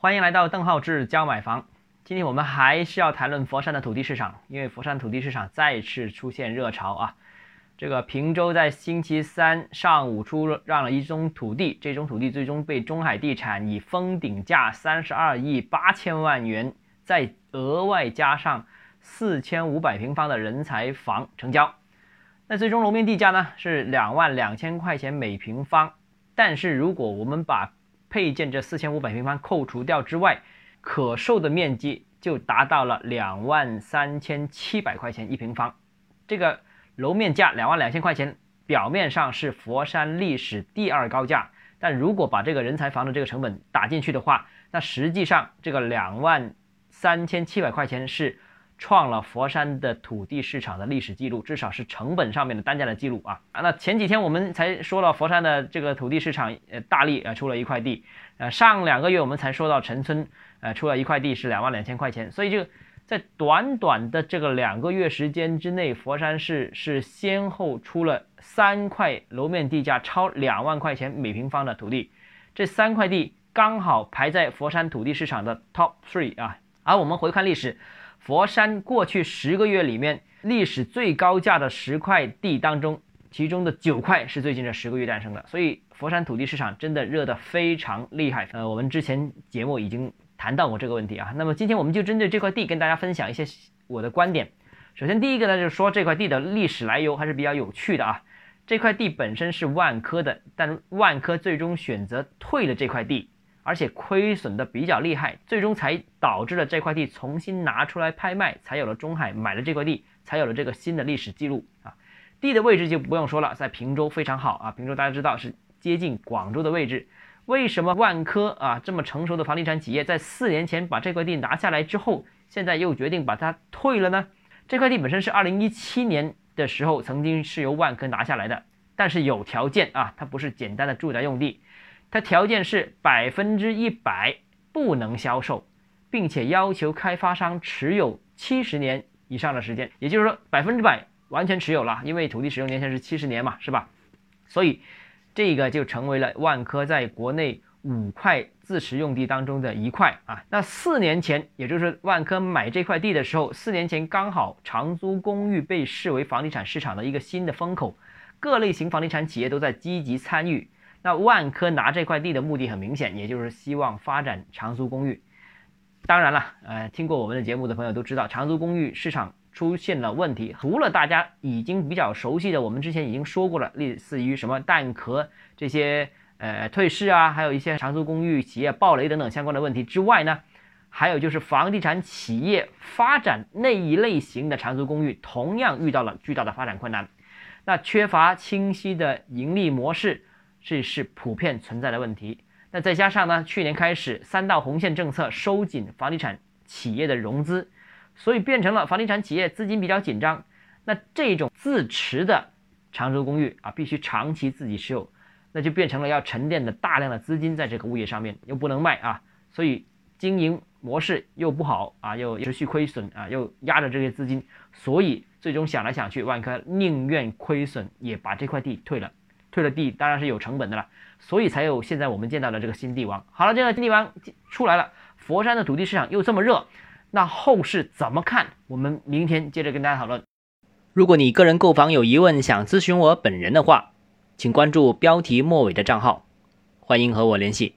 欢迎来到邓浩志教买房。今天我们还是要谈论佛山的土地市场，因为佛山土地市场再次出现热潮啊。这个平洲在星期三上午出让了一宗土地，这宗土地最终被中海地产以封顶价三十二亿八千万元，再额外加上四千五百平方的人才房成交。那最终楼面地价呢是两万两千块钱每平方，但是如果我们把配件这四千五百平方扣除掉之外，可售的面积就达到了两万三千七百块钱一平方，这个。楼面价两万两千块钱，表面上是佛山历史第二高价，但如果把这个人才房的这个成本打进去的话，那实际上这个两万三千七百块钱是创了佛山的土地市场的历史记录，至少是成本上面的单价的记录啊啊！那前几天我们才说了佛山的这个土地市场，呃，大力呃出了一块地，呃，上两个月我们才说到陈村，呃，出了一块地是两万两千块钱，所以就。在短短的这个两个月时间之内，佛山市是先后出了三块楼面地价超两万块钱每平方的土地，这三块地刚好排在佛山土地市场的 top three 啊。而我们回看历史，佛山过去十个月里面历史最高价的十块地当中，其中的九块是最近这十个月诞生的，所以佛山土地市场真的热得非常厉害。呃，我们之前节目已经。谈到过这个问题啊，那么今天我们就针对这块地跟大家分享一些我的观点。首先，第一个呢，就是说这块地的历史来由还是比较有趣的啊。这块地本身是万科的，但万科最终选择退了这块地，而且亏损的比较厉害，最终才导致了这块地重新拿出来拍卖，才有了中海买了这块地，才有了这个新的历史记录啊。地的位置就不用说了，在平洲非常好啊，平洲大家知道是接近广州的位置。为什么万科啊这么成熟的房地产企业在四年前把这块地拿下来之后，现在又决定把它退了呢？这块地本身是二零一七年的时候曾经是由万科拿下来的，但是有条件啊，它不是简单的住宅用地，它条件是百分之一百不能销售，并且要求开发商持有七十年以上的时间，也就是说百分之百完全持有了，因为土地使用年限是七十年嘛，是吧？所以。这个就成为了万科在国内五块自持用地当中的一块啊。那四年前，也就是万科买这块地的时候，四年前刚好长租公寓被视为房地产市场的一个新的风口，各类型房地产企业都在积极参与。那万科拿这块地的目的很明显，也就是希望发展长租公寓。当然了，呃，听过我们的节目的朋友都知道，长租公寓市场。出现了问题，除了大家已经比较熟悉的，我们之前已经说过了，类似于什么蛋壳这些呃退市啊，还有一些长租公寓企业暴雷等等相关的问题之外呢，还有就是房地产企业发展那一类型的长租公寓，同样遇到了巨大的发展困难。那缺乏清晰的盈利模式，这是普遍存在的问题。那再加上呢，去年开始三道红线政策收紧房地产企业的融资。所以变成了房地产企业资金比较紧张，那这种自持的长租公寓啊，必须长期自己持有，那就变成了要沉淀的大量的资金在这个物业上面，又不能卖啊，所以经营模式又不好啊，又持续亏损啊，又压着这些资金，所以最终想来想去，万科宁愿亏损也把这块地退了，退了地当然是有成本的了，所以才有现在我们见到的这个新地王。好了，这个新地王出来了，佛山的土地市场又这么热。那后市怎么看？我们明天接着跟大家讨论。如果你个人购房有疑问，想咨询我本人的话，请关注标题末尾的账号，欢迎和我联系。